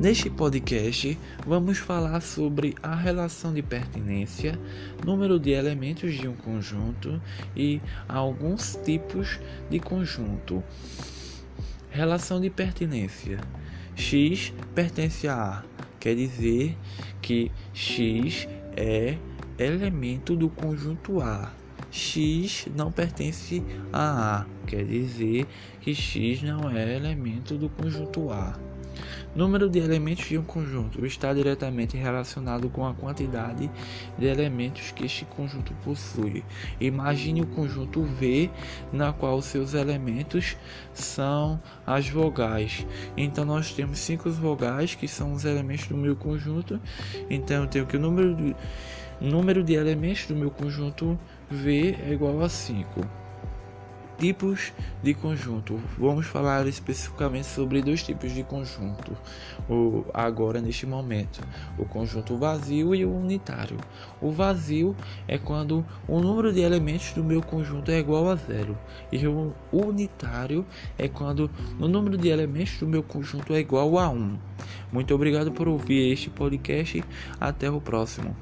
Neste podcast, vamos falar sobre a relação de pertinência, número de elementos de um conjunto e alguns tipos de conjunto. Relação de pertinência: X pertence a A, quer dizer que X é elemento do conjunto A. X não pertence a A, quer dizer que X não é elemento do conjunto A. Número de elementos de um conjunto está diretamente relacionado com a quantidade de elementos que este conjunto possui. Imagine o conjunto V, na qual seus elementos são as vogais. Então nós temos cinco vogais que são os elementos do meu conjunto. Então eu tenho que o número de, número de elementos do meu conjunto V é igual a 5. Tipos de conjunto. Vamos falar especificamente sobre dois tipos de conjunto. O, agora, neste momento, o conjunto vazio e o unitário. O vazio é quando o número de elementos do meu conjunto é igual a zero. E o unitário é quando o número de elementos do meu conjunto é igual a 1. Um. Muito obrigado por ouvir este podcast. Até o próximo.